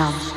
Visham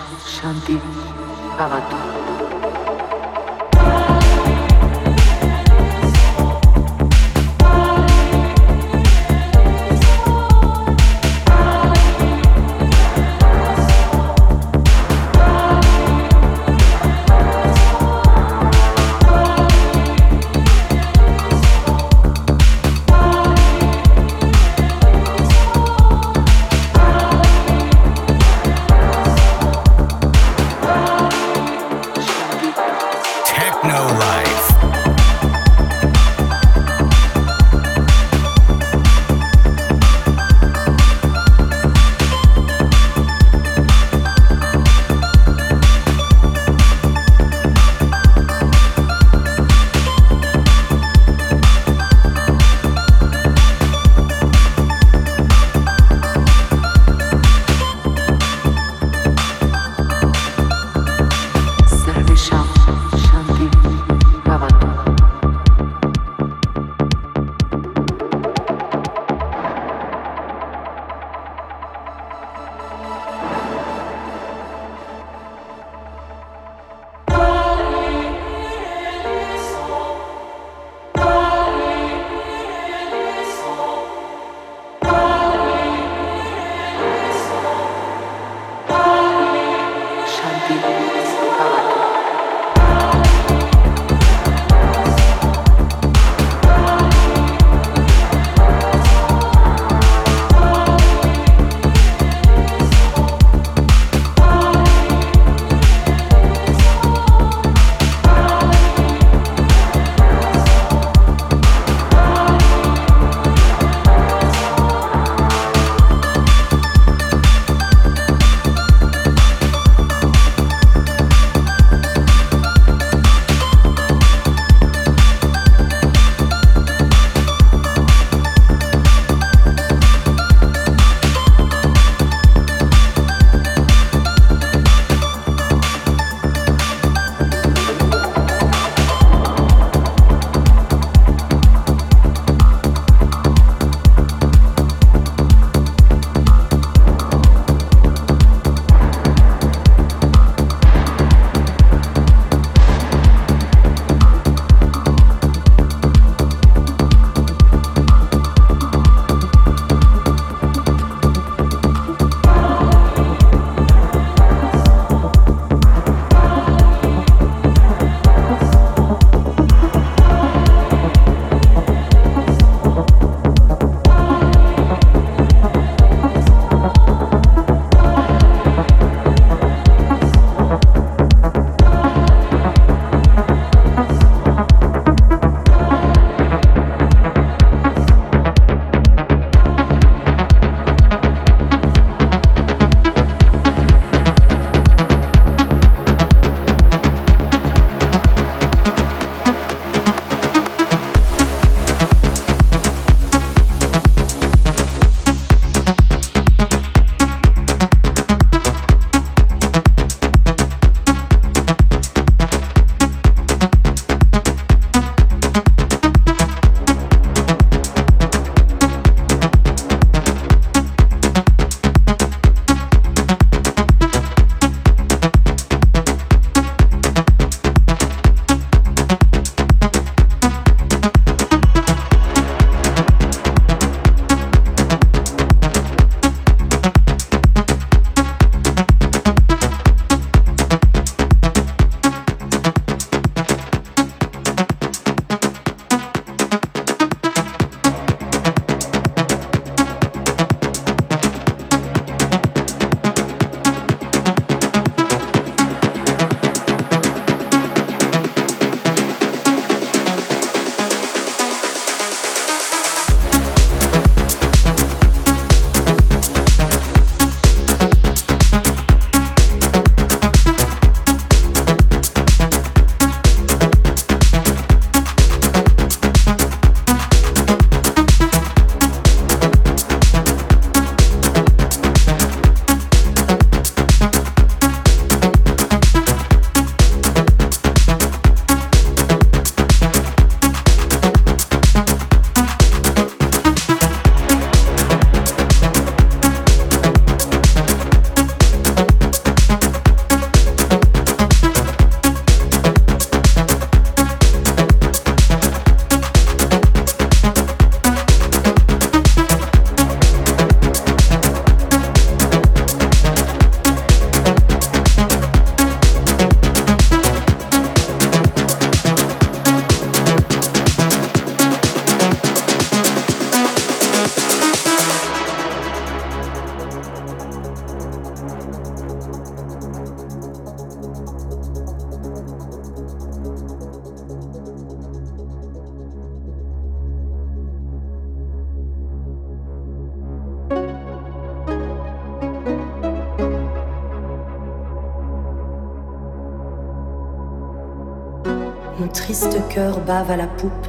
triste cœur bave à la poupe,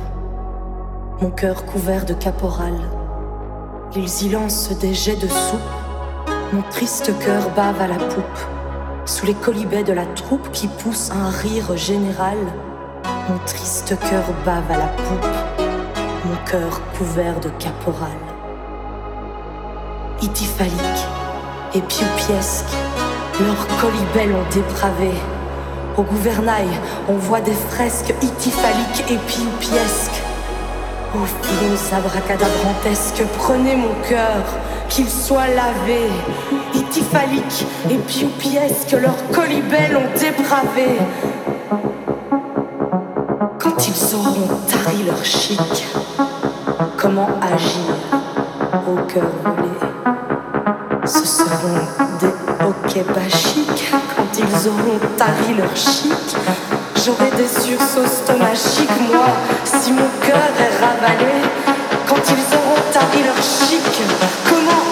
mon cœur couvert de caporal. Ils y lancent des jets de soupe, mon triste cœur bave à la poupe. Sous les colibets de la troupe qui pousse un rire général, mon triste cœur bave à la poupe, mon cœur couvert de caporal. Ityphalique et pioupiesque, leurs colibets l'ont dépravé. Au gouvernail, on voit des fresques ityphaliques et pioupiesques. Ô filons abracadabrantesques, prenez mon cœur, qu'il soit lavé. Ityphalique et pioupiesques, leurs colibets l'ont dépravé. Quand ils auront tari leur chic, comment agir au cœur volé? Ce seront des quand ils auront tari leur chic. J'aurai des sursauts stomachiques, moi, si mon cœur est ravalé. Quand ils auront tari leur chic, comment